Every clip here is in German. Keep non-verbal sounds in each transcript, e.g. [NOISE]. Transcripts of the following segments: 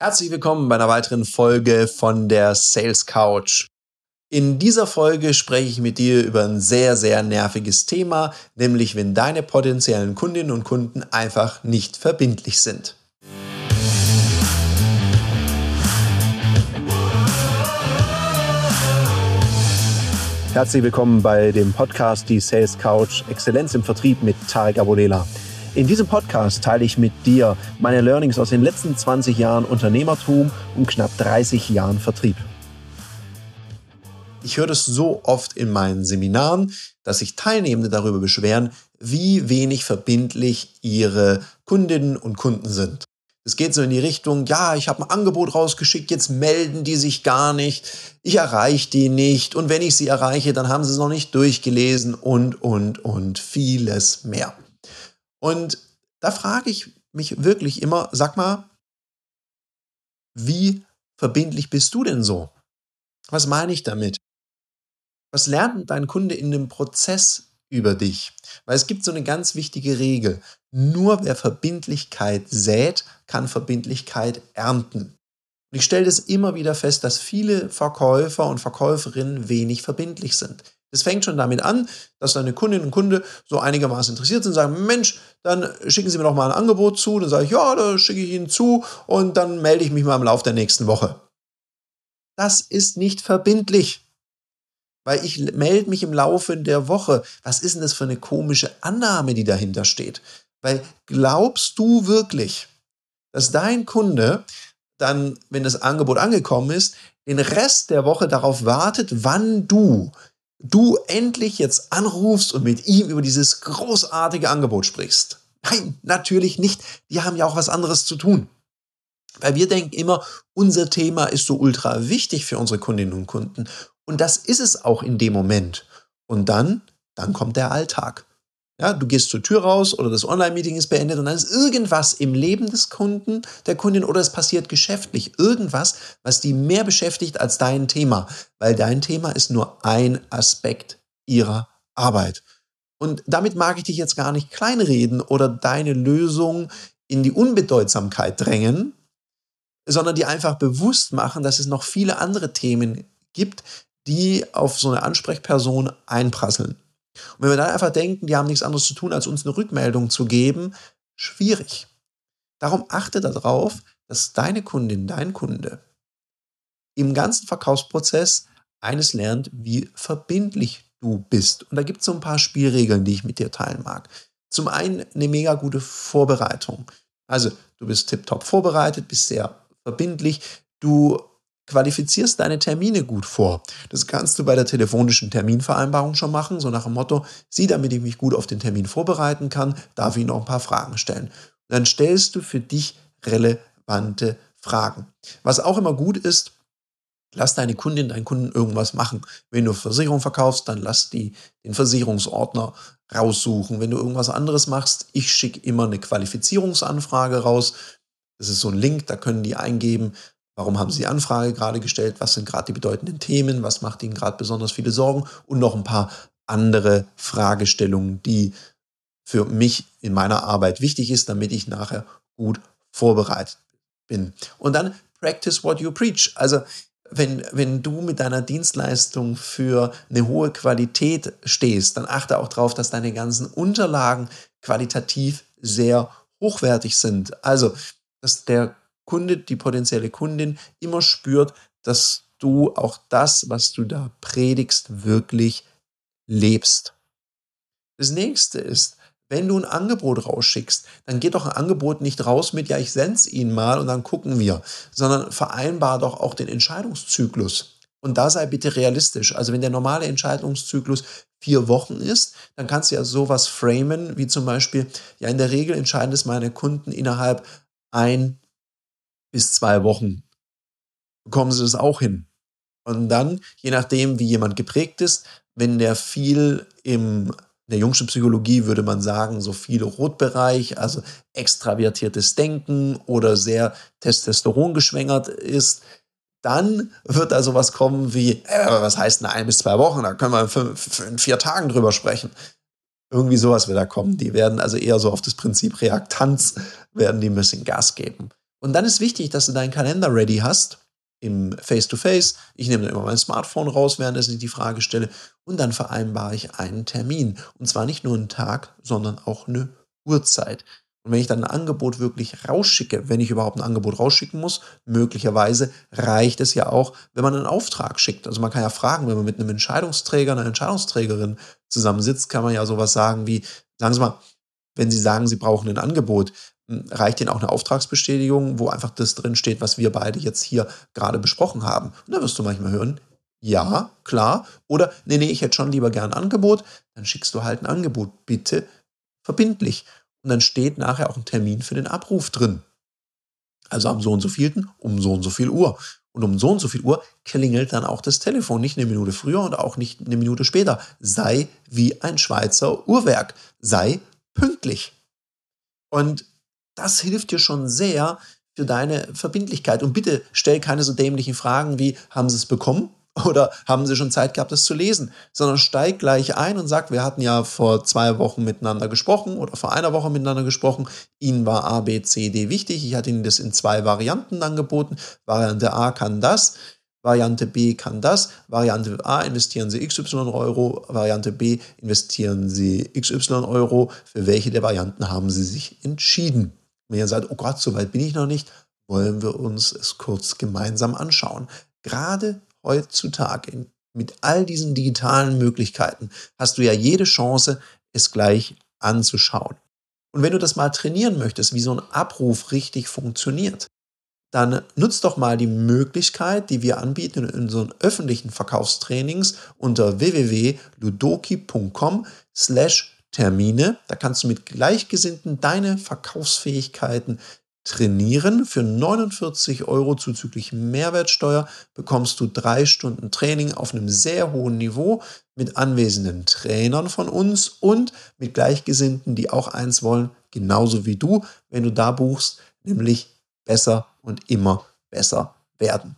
Herzlich willkommen bei einer weiteren Folge von der Sales Couch. In dieser Folge spreche ich mit dir über ein sehr, sehr nerviges Thema, nämlich wenn deine potenziellen Kundinnen und Kunden einfach nicht verbindlich sind. Herzlich willkommen bei dem Podcast Die Sales Couch Exzellenz im Vertrieb mit Tarek Abodela. In diesem Podcast teile ich mit dir meine Learnings aus den letzten 20 Jahren Unternehmertum und knapp 30 Jahren Vertrieb. Ich höre das so oft in meinen Seminaren, dass sich Teilnehmende darüber beschweren, wie wenig verbindlich ihre Kundinnen und Kunden sind. Es geht so in die Richtung, ja, ich habe ein Angebot rausgeschickt, jetzt melden die sich gar nicht, ich erreiche die nicht und wenn ich sie erreiche, dann haben sie es noch nicht durchgelesen und, und, und vieles mehr. Und da frage ich mich wirklich immer, sag mal, wie verbindlich bist du denn so? Was meine ich damit? Was lernt dein Kunde in dem Prozess über dich? Weil es gibt so eine ganz wichtige Regel. Nur wer Verbindlichkeit sät, kann Verbindlichkeit ernten. Und ich stelle das immer wieder fest, dass viele Verkäufer und Verkäuferinnen wenig verbindlich sind. Es fängt schon damit an, dass deine Kundinnen und Kunde so einigermaßen interessiert sind, sagen, Mensch, dann schicken Sie mir doch mal ein Angebot zu. Dann sage ich, ja, da schicke ich Ihnen zu und dann melde ich mich mal im Laufe der nächsten Woche. Das ist nicht verbindlich, weil ich melde mich im Laufe der Woche. Was ist denn das für eine komische Annahme, die dahinter steht? Weil glaubst du wirklich, dass dein Kunde dann, wenn das Angebot angekommen ist, den Rest der Woche darauf wartet, wann du du endlich jetzt anrufst und mit ihm über dieses großartige Angebot sprichst. Nein, natürlich nicht. Die haben ja auch was anderes zu tun. Weil wir denken immer, unser Thema ist so ultra wichtig für unsere Kundinnen und Kunden. Und das ist es auch in dem Moment. Und dann, dann kommt der Alltag. Ja, du gehst zur Tür raus oder das Online-Meeting ist beendet und dann ist irgendwas im Leben des Kunden, der Kundin oder es passiert geschäftlich. Irgendwas, was die mehr beschäftigt als dein Thema. Weil dein Thema ist nur ein Aspekt ihrer Arbeit. Und damit mag ich dich jetzt gar nicht kleinreden oder deine Lösung in die Unbedeutsamkeit drängen, sondern die einfach bewusst machen, dass es noch viele andere Themen gibt, die auf so eine Ansprechperson einprasseln. Und wenn wir dann einfach denken, die haben nichts anderes zu tun, als uns eine Rückmeldung zu geben, schwierig. Darum achte darauf, dass deine Kundin, dein Kunde im ganzen Verkaufsprozess eines lernt, wie verbindlich du bist. Und da gibt es so ein paar Spielregeln, die ich mit dir teilen mag. Zum einen eine mega gute Vorbereitung. Also du bist tiptop vorbereitet, bist sehr verbindlich. Du qualifizierst deine Termine gut vor. Das kannst du bei der telefonischen Terminvereinbarung schon machen, so nach dem Motto, sieh, damit ich mich gut auf den Termin vorbereiten kann, darf ich noch ein paar Fragen stellen. dann stellst du für dich relevante Fragen. Was auch immer gut ist, lass deine Kundin, deinen Kunden irgendwas machen. Wenn du Versicherung verkaufst, dann lass die den Versicherungsordner raussuchen. Wenn du irgendwas anderes machst, ich schicke immer eine Qualifizierungsanfrage raus. Das ist so ein Link, da können die eingeben, Warum haben Sie die Anfrage gerade gestellt? Was sind gerade die bedeutenden Themen? Was macht Ihnen gerade besonders viele Sorgen? Und noch ein paar andere Fragestellungen, die für mich in meiner Arbeit wichtig ist, damit ich nachher gut vorbereitet bin. Und dann practice what you preach. Also wenn, wenn du mit deiner Dienstleistung für eine hohe Qualität stehst, dann achte auch darauf, dass deine ganzen Unterlagen qualitativ sehr hochwertig sind. Also, dass der Kunde, die potenzielle Kundin immer spürt, dass du auch das, was du da predigst, wirklich lebst. Das nächste ist, wenn du ein Angebot rausschickst, dann geht doch ein Angebot nicht raus mit, ja, ich send's Ihnen mal und dann gucken wir, sondern vereinbar doch auch den Entscheidungszyklus. Und da sei bitte realistisch. Also wenn der normale Entscheidungszyklus vier Wochen ist, dann kannst du ja sowas framen, wie zum Beispiel, ja, in der Regel entscheiden es meine Kunden innerhalb ein bis zwei Wochen bekommen sie das auch hin. Und dann, je nachdem, wie jemand geprägt ist, wenn der viel im in der jungschen Psychologie würde man sagen, so viel Rotbereich, also extravertiertes Denken oder sehr Testosteron geschwängert ist, dann wird da sowas kommen wie, äh, was heißt denn ein bis zwei Wochen? Da können wir in, fünf, in vier Tagen drüber sprechen. Irgendwie sowas wird da kommen. Die werden also eher so auf das Prinzip Reaktanz, werden die ein bisschen Gas geben. Und dann ist wichtig, dass du deinen Kalender ready hast im Face-to-Face. -face. Ich nehme dann immer mein Smartphone raus, während ich die Frage stelle. Und dann vereinbare ich einen Termin. Und zwar nicht nur einen Tag, sondern auch eine Uhrzeit. Und wenn ich dann ein Angebot wirklich rausschicke, wenn ich überhaupt ein Angebot rausschicken muss, möglicherweise reicht es ja auch, wenn man einen Auftrag schickt. Also man kann ja fragen, wenn man mit einem Entscheidungsträger, einer Entscheidungsträgerin zusammensitzt, kann man ja sowas sagen wie, sagen Sie mal, wenn Sie sagen, Sie brauchen ein Angebot, reicht Ihnen auch eine Auftragsbestätigung, wo einfach das drin steht, was wir beide jetzt hier gerade besprochen haben. Und da wirst du manchmal hören, ja, klar. Oder, nee, nee, ich hätte schon lieber gern ein Angebot. Dann schickst du halt ein Angebot, bitte verbindlich. Und dann steht nachher auch ein Termin für den Abruf drin. Also am so und so vielten um so und so viel Uhr. Und um so und so viel Uhr klingelt dann auch das Telefon, nicht eine Minute früher und auch nicht eine Minute später. Sei wie ein Schweizer Uhrwerk. Sei pünktlich. Und das hilft dir schon sehr für deine Verbindlichkeit. Und bitte stell keine so dämlichen Fragen wie, haben Sie es bekommen? [LAUGHS] oder haben Sie schon Zeit gehabt, das zu lesen, sondern steigt gleich ein und sagt, wir hatten ja vor zwei Wochen miteinander gesprochen oder vor einer Woche miteinander gesprochen. Ihnen war A, B, C, D wichtig. Ich hatte Ihnen das in zwei Varianten angeboten. Variante A kann das. Variante B kann das. Variante A investieren Sie XY Euro. Variante B investieren Sie XY Euro. Für welche der Varianten haben Sie sich entschieden? Wenn ihr sagt, oh Gott, so weit bin ich noch nicht, wollen wir uns es kurz gemeinsam anschauen. Gerade heutzutage mit all diesen digitalen Möglichkeiten hast du ja jede Chance, es gleich anzuschauen. Und wenn du das mal trainieren möchtest, wie so ein Abruf richtig funktioniert, dann nutzt doch mal die Möglichkeit, die wir anbieten in unseren öffentlichen Verkaufstrainings unter www.ludoki.com slash Termine. Da kannst du mit Gleichgesinnten deine Verkaufsfähigkeiten trainieren. Für 49 Euro zuzüglich Mehrwertsteuer bekommst du drei Stunden Training auf einem sehr hohen Niveau mit anwesenden Trainern von uns und mit Gleichgesinnten, die auch eins wollen, genauso wie du, wenn du da buchst, nämlich besser und immer besser werden.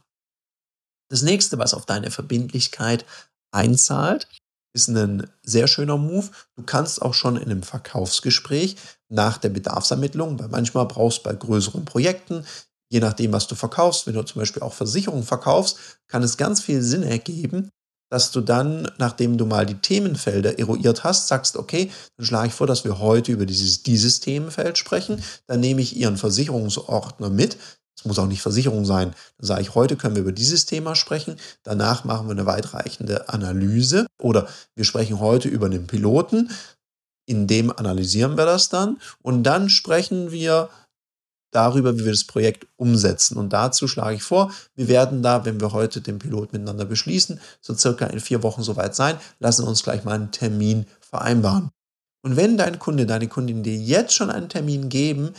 Das nächste, was auf deine Verbindlichkeit einzahlt, ist ein sehr schöner Move. Du kannst auch schon in einem Verkaufsgespräch nach der Bedarfsermittlung, weil manchmal brauchst du bei größeren Projekten, je nachdem, was du verkaufst, wenn du zum Beispiel auch Versicherungen verkaufst, kann es ganz viel Sinn ergeben, dass du dann, nachdem du mal die Themenfelder eruiert hast, sagst, okay, dann schlage ich vor, dass wir heute über dieses, dieses Themenfeld sprechen. Dann nehme ich Ihren Versicherungsordner mit, es muss auch nicht Versicherung sein. Dann sage ich, heute können wir über dieses Thema sprechen. Danach machen wir eine weitreichende Analyse oder wir sprechen heute über einen Piloten. In dem analysieren wir das dann und dann sprechen wir darüber, wie wir das Projekt umsetzen. Und dazu schlage ich vor, wir werden da, wenn wir heute den Pilot miteinander beschließen, so circa in vier Wochen soweit sein, lassen uns gleich mal einen Termin vereinbaren. Und wenn dein Kunde, deine Kundin dir jetzt schon einen Termin geben,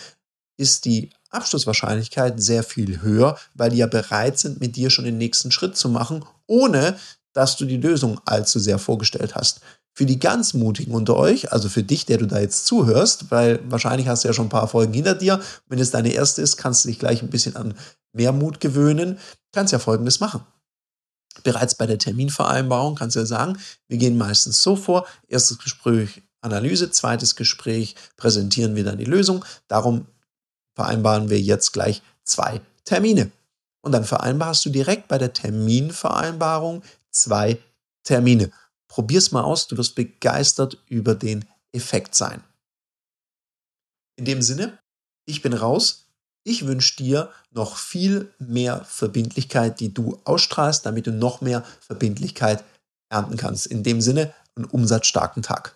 ist die Abschlusswahrscheinlichkeit sehr viel höher, weil die ja bereit sind, mit dir schon den nächsten Schritt zu machen, ohne dass du die Lösung allzu sehr vorgestellt hast. Für die ganz Mutigen unter euch, also für dich, der du da jetzt zuhörst, weil wahrscheinlich hast du ja schon ein paar Folgen hinter dir. Wenn es deine erste ist, kannst du dich gleich ein bisschen an mehr Mut gewöhnen. Kannst ja Folgendes machen. Bereits bei der Terminvereinbarung kannst du ja sagen, wir gehen meistens so vor. Erstes Gespräch Analyse, zweites Gespräch präsentieren wir dann die Lösung. Darum vereinbaren wir jetzt gleich zwei Termine. Und dann vereinbarst du direkt bei der Terminvereinbarung zwei Termine. Probier's mal aus, du wirst begeistert über den Effekt sein. In dem Sinne, ich bin raus. Ich wünsche dir noch viel mehr Verbindlichkeit, die du ausstrahlst, damit du noch mehr Verbindlichkeit ernten kannst. In dem Sinne, einen umsatzstarken Tag.